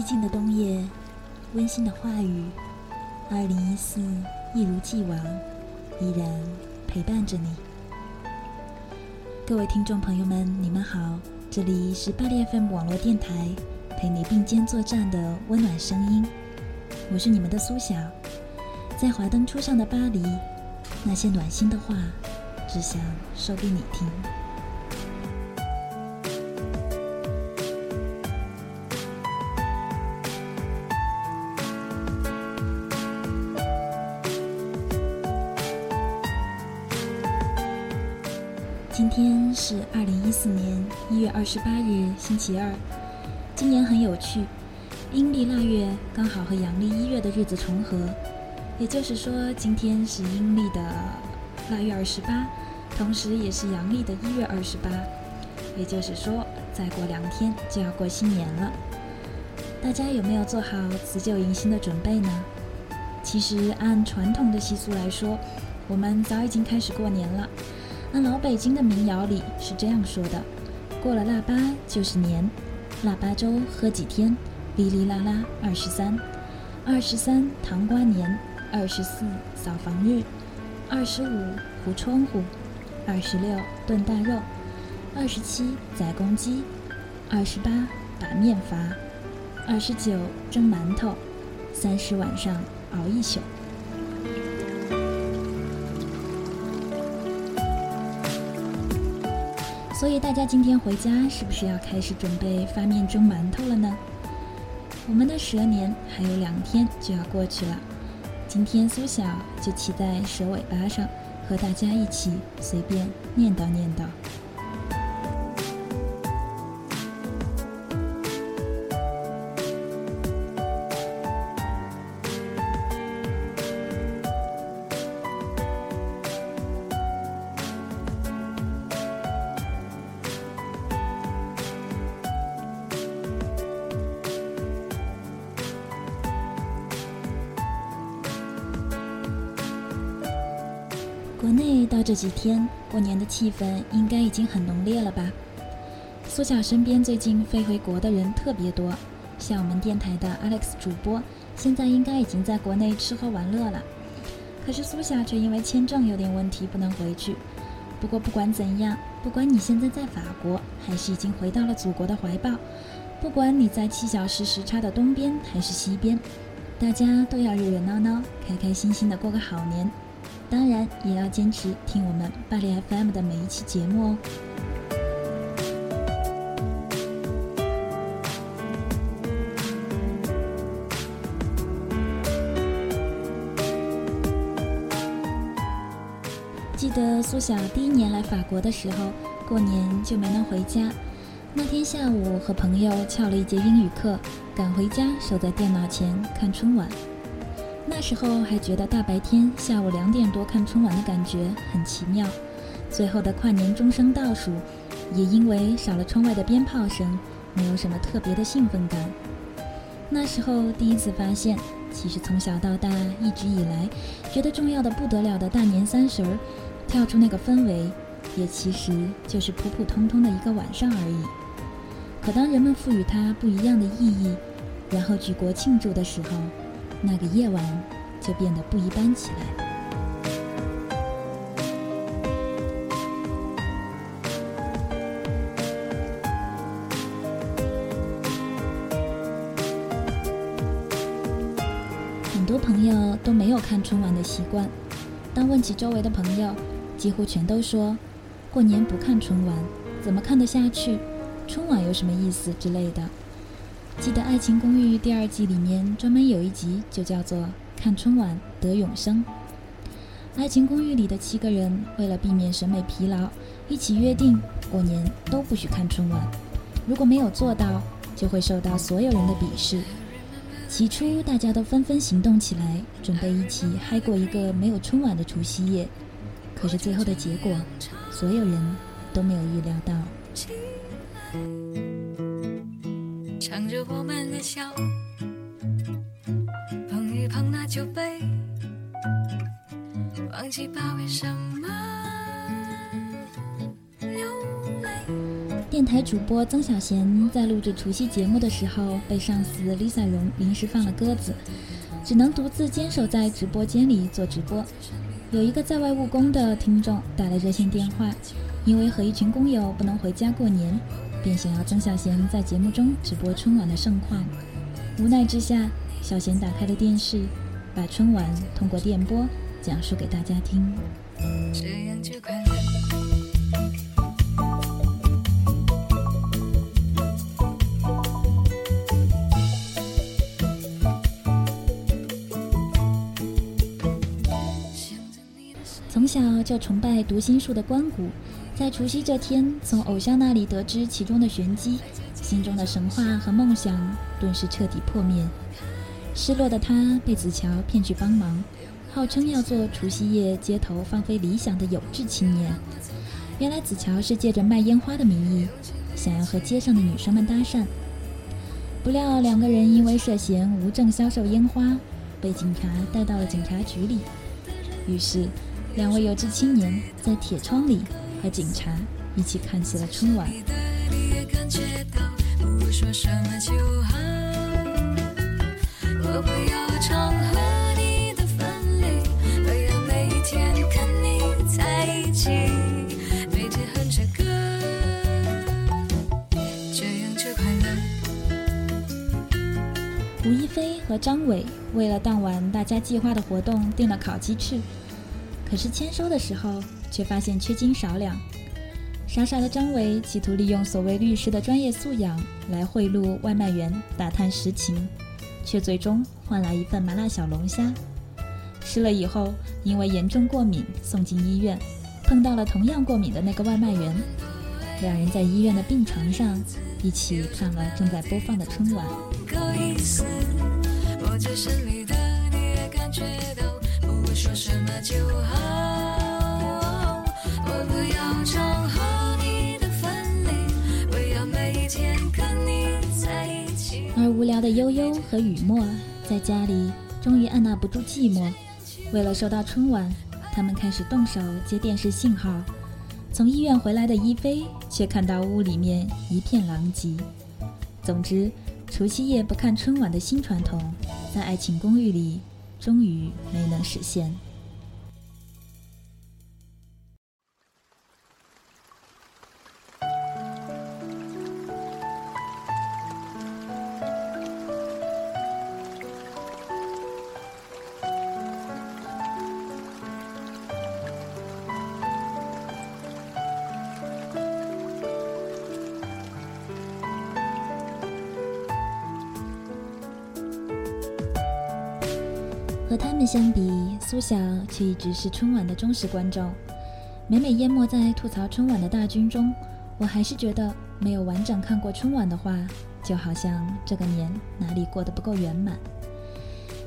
寂静的冬夜，温馨的话语，二零一四一如既往，依然陪伴着你。各位听众朋友们，你们好，这里是巴黎 FM 网络电台，陪你并肩作战的温暖声音。我是你们的苏晓，在华灯初上的巴黎，那些暖心的话，只想说给你听。天是二零一四年一月二十八日，星期二。今年很有趣，阴历腊月刚好和阳历一月的日子重合，也就是说，今天是阴历的腊月二十八，同时也是阳历的一月二十八。也就是说，再过两天就要过新年了。大家有没有做好辞旧迎新的准备呢？其实按传统的习俗来说，我们早已经开始过年了。那老北京的民谣里是这样说的：过了腊八就是年，腊八粥喝几天，哩哩啦啦二十三，二十三糖瓜年，二十四扫房日，二十五糊窗户，二十六炖大肉，二十七宰公鸡，二十八把面发，二十九蒸馒头，三十晚上熬一宿。所以大家今天回家是不是要开始准备发面蒸馒头了呢？我们的蛇年还有两天就要过去了，今天苏小就骑在蛇尾巴上，和大家一起随便念叨念叨。这几天过年的气氛应该已经很浓烈了吧？苏小身边最近飞回国的人特别多，像我们电台的 Alex 主播，现在应该已经在国内吃喝玩乐了。可是苏小却因为签证有点问题不能回去。不过不管怎样，不管你现在在法国，还是已经回到了祖国的怀抱，不管你在七小时时差的东边还是西边，大家都要热热闹闹、开开心心的过个好年。当然，也要坚持听我们巴黎 FM 的每一期节目哦。记得苏小第一年来法国的时候，过年就没能回家。那天下午和朋友翘了一节英语课，赶回家守在电脑前看春晚。那时候还觉得大白天下午两点多看春晚的感觉很奇妙，最后的跨年钟声倒数，也因为少了窗外的鞭炮声，没有什么特别的兴奋感。那时候第一次发现，其实从小到大一直以来觉得重要的不得了的大年三十儿，跳出那个氛围，也其实就是普普通通的一个晚上而已。可当人们赋予它不一样的意义，然后举国庆祝的时候，那个夜晚就变得不一般起来。很多朋友都没有看春晚的习惯，当问起周围的朋友，几乎全都说，过年不看春晚，怎么看得下去？春晚有什么意思之类的。记得《爱情公寓》第二季里面专门有一集就叫做“看春晚得永生”。《爱情公寓》里的七个人为了避免审美疲劳，一起约定过年都不许看春晚。如果没有做到，就会受到所有人的鄙视。起初大家都纷纷行动起来，准备一起嗨过一个没有春晚的除夕夜。可是最后的结果，所有人都没有预料到。我们的笑，碰一碰那酒杯，忘记吧为什么流泪。电台主播曾小贤在录制除夕节目的时候，被上司 Lisa 荣临时放了鸽子，只能独自坚守在直播间里做直播。有一个在外务工的听众打了热线电话，因为和一群工友不能回家过年。便想要曾小贤在节目中直播春晚的盛况，无奈之下，小贤打开了电视，把春晚通过电波讲述给大家听。这样就快乐。从小就崇拜读心术的关谷。在除夕这天，从偶像那里得知其中的玄机，心中的神话和梦想顿时彻底破灭。失落的他被子乔骗去帮忙，号称要做除夕夜街头放飞理想的有志青年。原来子乔是借着卖烟花的名义，想要和街上的女生们搭讪。不料两个人因为涉嫌无证销售烟花，被警察带到了警察局里。于是，两位有志青年在铁窗里。和警察一起看起了春晚。吴亦菲和张伟为了当晚大家计划的活动订了烤鸡翅，可是签收的时候。却发现缺斤少两，傻傻的张伟企图利用所谓律师的专业素养来贿赂外卖员打探实情，却最终换来一份麻辣小龙虾。吃了以后，因为严重过敏送进医院，碰到了同样过敏的那个外卖员，两人在医院的病床上一起看了正在播放的春晚。而无聊的悠悠和雨墨在家里终于按捺不住寂寞，为了收到春晚，他们开始动手接电视信号。从医院回来的一菲却看到屋里面一片狼藉。总之，除夕夜不看春晚的新传统，在《爱情公寓》里终于没能实现。们相比，苏小却一直是春晚的忠实观众。每每淹没在吐槽春晚的大军中，我还是觉得没有完整看过春晚的话，就好像这个年哪里过得不够圆满。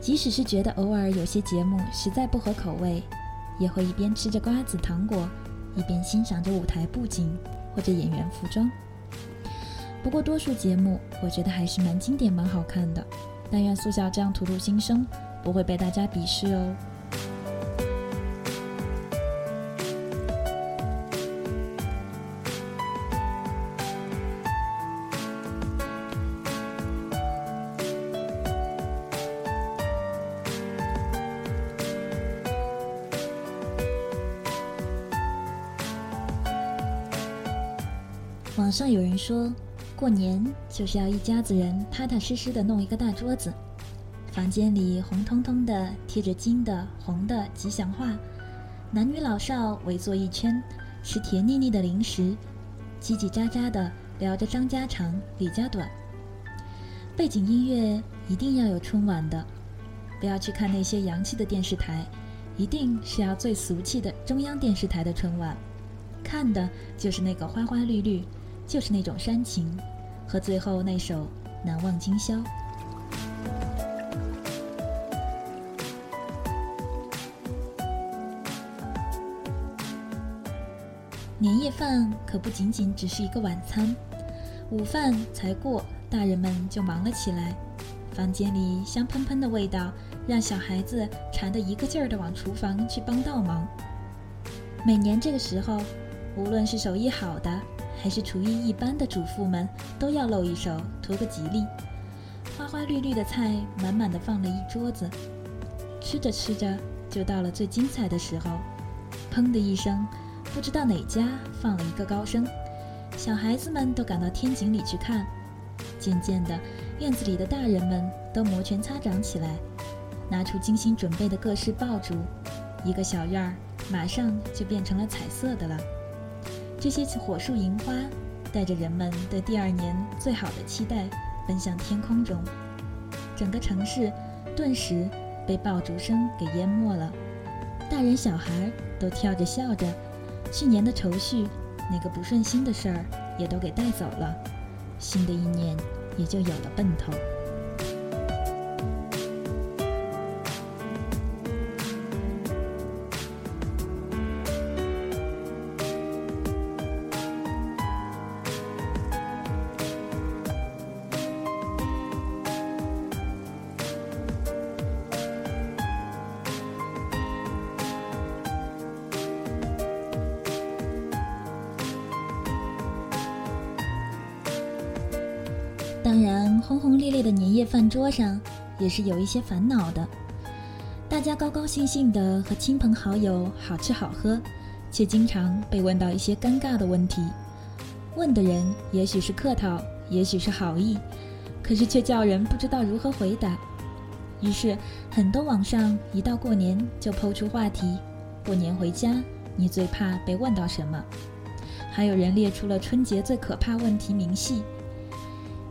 即使是觉得偶尔有些节目实在不合口味，也会一边吃着瓜子糖果，一边欣赏着舞台布景或者演员服装。不过多数节目，我觉得还是蛮经典、蛮好看的。但愿苏小这样吐露心声。不会被大家鄙视哦。网上有人说，过年就是要一家子人踏踏实实的弄一个大桌子。房间里红彤彤的，贴着金的、红的吉祥画，男女老少围坐一圈，吃甜腻腻的零食，叽叽喳喳的聊着张家长、李家短。背景音乐一定要有春晚的，不要去看那些洋气的电视台，一定是要最俗气的中央电视台的春晚，看的就是那个花花绿绿，就是那种煽情，和最后那首《难忘今宵》。年夜饭可不仅仅只是一个晚餐，午饭才过，大人们就忙了起来。房间里香喷喷的味道，让小孩子馋得一个劲儿地往厨房去帮倒忙。每年这个时候，无论是手艺好的，还是厨艺一般的主妇们，都要露一手，图个吉利。花花绿绿的菜满满的放了一桌子，吃着吃着，就到了最精彩的时候，砰的一声。不知道哪家放了一个高声，小孩子们都赶到天井里去看。渐渐的，院子里的大人们都摩拳擦掌起来，拿出精心准备的各式爆竹，一个小院儿马上就变成了彩色的了。这些火树银花带着人们对第二年最好的期待，奔向天空中。整个城市顿时被爆竹声给淹没了，大人小孩都跳着笑着。去年的愁绪，那个不顺心的事儿，也都给带走了，新的一年也就有了奔头。是有一些烦恼的。大家高高兴兴的和亲朋好友好吃好喝，却经常被问到一些尴尬的问题。问的人也许是客套，也许是好意，可是却叫人不知道如何回答。于是，很多网上一到过年就抛出话题：过年回家，你最怕被问到什么？还有人列出了春节最可怕问题明细。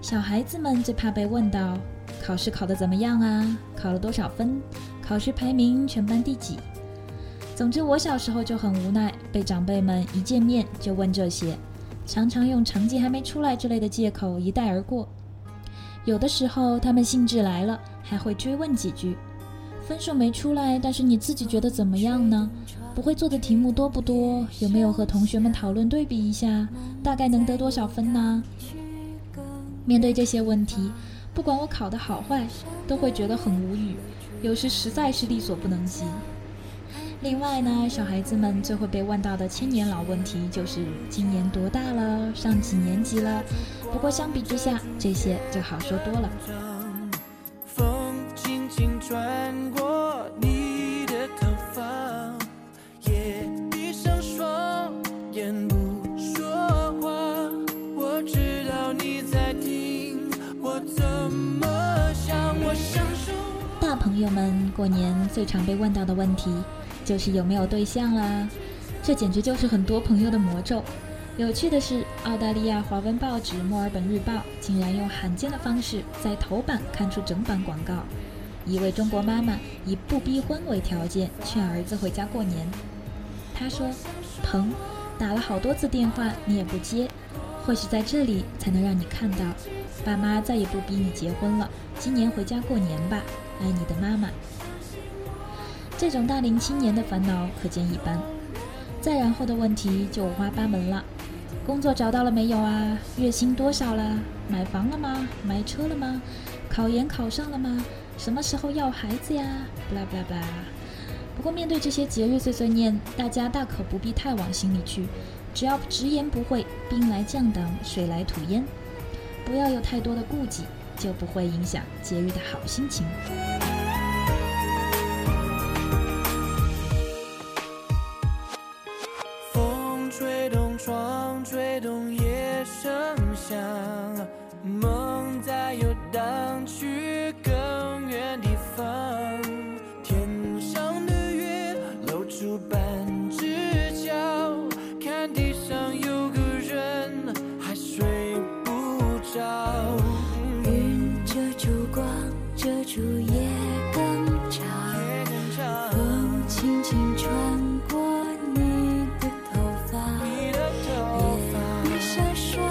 小孩子们最怕被问到考试考得怎么样啊？考了多少分？考试排名全班第几？总之，我小时候就很无奈，被长辈们一见面就问这些，常常用成绩还没出来之类的借口一带而过。有的时候他们兴致来了，还会追问几句：分数没出来，但是你自己觉得怎么样呢？不会做的题目多不多？有没有和同学们讨论对比一下？大概能得多少分呢？面对这些问题，不管我考得好坏，都会觉得很无语，有时实在是力所不能及。另外呢，小孩子们最会被问到的千年老问题就是今年多大了，上几年级了。不过相比之下，这些就好说多了。过年最常被问到的问题，就是有没有对象啦。这简直就是很多朋友的魔咒。有趣的是，澳大利亚华文报纸《墨尔本日报》竟然用罕见的方式在头版刊出整版广告。一位中国妈妈以不逼婚为条件劝儿子回家过年。她说：“鹏，打了好多次电话你也不接，或许在这里才能让你看到，爸妈再也不逼你结婚了。今年回家过年吧，爱你的妈妈。”这种大龄青年的烦恼可见一斑。再然后的问题就五花八门了。工作找到了没有啊？月薪多少了？买房了吗？买车了吗？考研考上了吗？什么时候要孩子呀？不啦不啦不啦。不过面对这些节日碎碎念，大家大可不必太往心里去，只要直言不讳，兵来将挡，水来土掩，不要有太多的顾忌，就不会影响节日的好心情。轻轻穿过你的头发，闭上双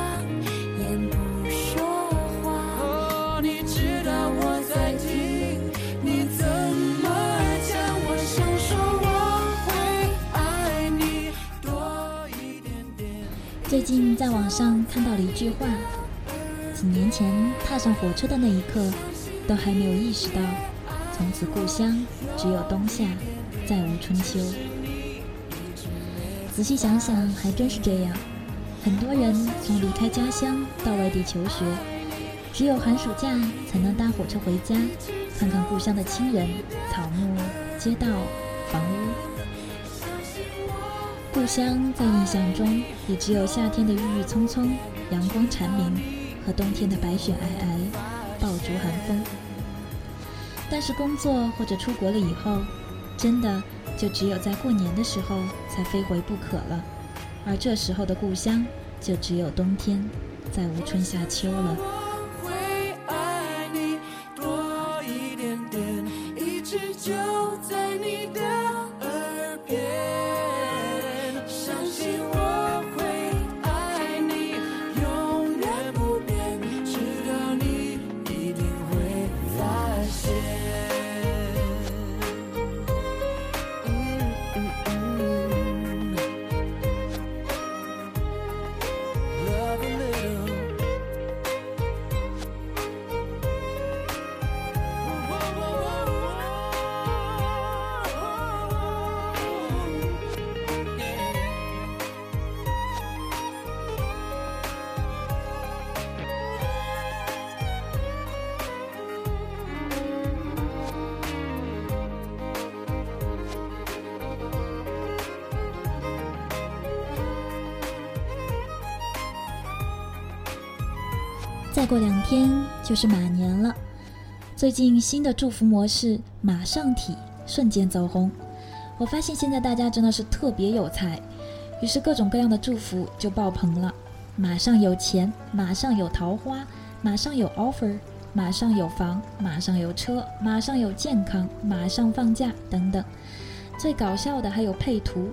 眼不说话。最近在网上看到了一句话：几年前踏上火车的那一刻，都还没有意识到，从此故乡只有冬夏，再无春秋。仔细想想，还真是这样。很多人从离开家乡到外地求学，只有寒暑假才能搭火车回家，看看故乡的亲人、草木、街道、房屋。故乡在印象中也只有夏天的郁郁葱葱、阳光蝉鸣和冬天的白雪皑皑、爆竹寒风。但是工作或者出国了以后，真的就只有在过年的时候才非回不可了，而这时候的故乡就只有冬天，再无春夏秋了。过两天就是马年了，最近新的祝福模式“马上体”瞬间走红。我发现现在大家真的是特别有才，于是各种各样的祝福就爆棚了：马上有钱，马上有桃花，马上有 offer，马上有房，马上有车，马上有健康，马上放假等等。最搞笑的还有配图，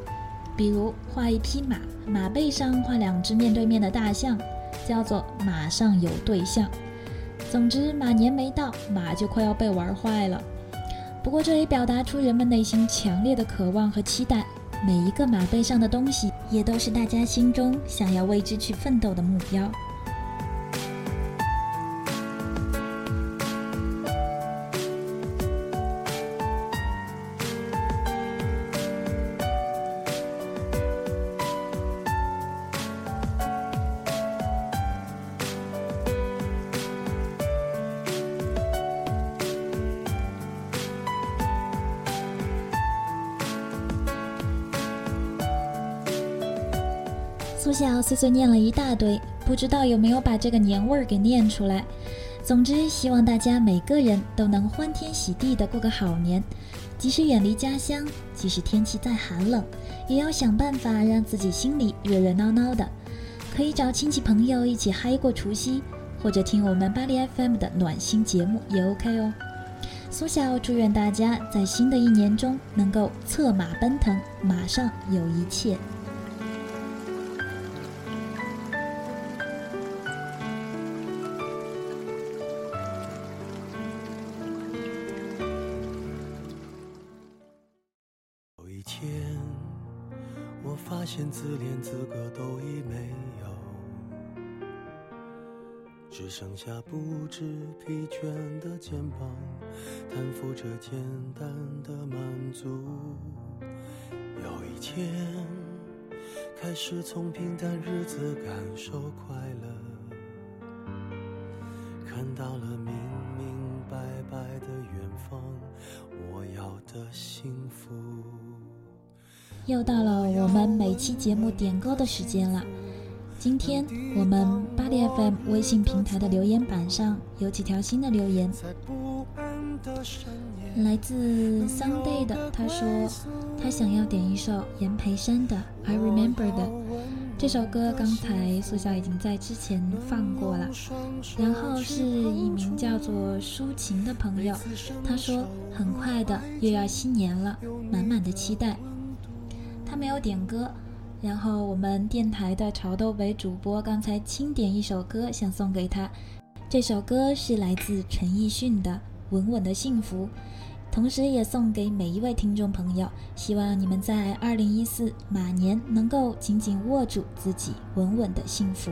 比如画一匹马，马背上画两只面对面的大象。叫做马上有对象。总之，马年没到，马就快要被玩坏了。不过，这也表达出人们内心强烈的渴望和期待。每一个马背上的东西，也都是大家心中想要为之去奋斗的目标。苏小碎碎念了一大堆，不知道有没有把这个年味儿给念出来。总之，希望大家每个人都能欢天喜地的过个好年，即使远离家乡，即使天气再寒冷，也要想办法让自己心里热热闹闹的。可以找亲戚朋友一起嗨过除夕，或者听我们巴黎 FM 的暖心节目也 OK 哦。苏小祝愿大家在新的一年中能够策马奔腾，马上有一切。下不知疲倦的肩膀，担负着简单的满足。有一天，开始从平淡日子感受快乐，看到了明明白白的远方，我要的幸福。又到了我们每期节目点歌的时间了。今天我们巴黎 FM 微信平台的留言板上有几条新的留言，来自 Sunday 的，他说他想要点一首严培山的《I Remember》的。这首歌刚才苏晓已经在之前放过了，然后是一名叫做抒情的朋友，他说很快的又要新年了，满满的期待。他没有点歌，然后我们电台的潮豆北主播刚才清点一首歌，想送给他，这首歌是来自陈奕迅的《稳稳的幸福》。同时，也送给每一位听众朋友，希望你们在二零一四马年能够紧紧握住自己稳稳的幸福。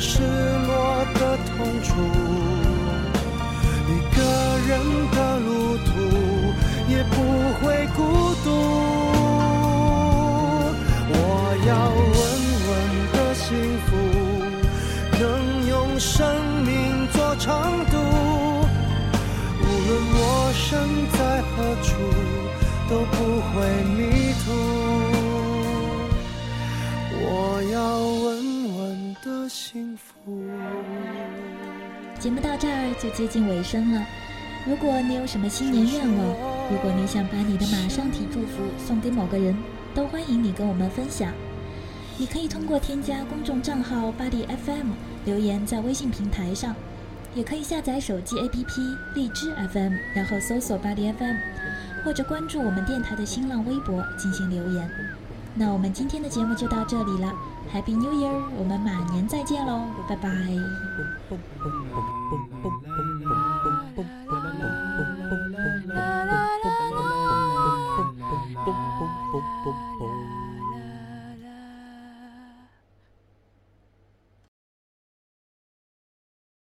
是这儿就接近尾声了。如果你有什么新年愿望，如果你想把你的马上体祝福送给某个人，都欢迎你跟我们分享。你可以通过添加公众账号巴黎 FM 留言在微信平台上，也可以下载手机 APP 荔枝 FM，然后搜索巴黎 FM，或者关注我们电台的新浪微博进行留言。那我们今天的节目就到这里了，Happy New Year！我们马年再见喽，拜拜。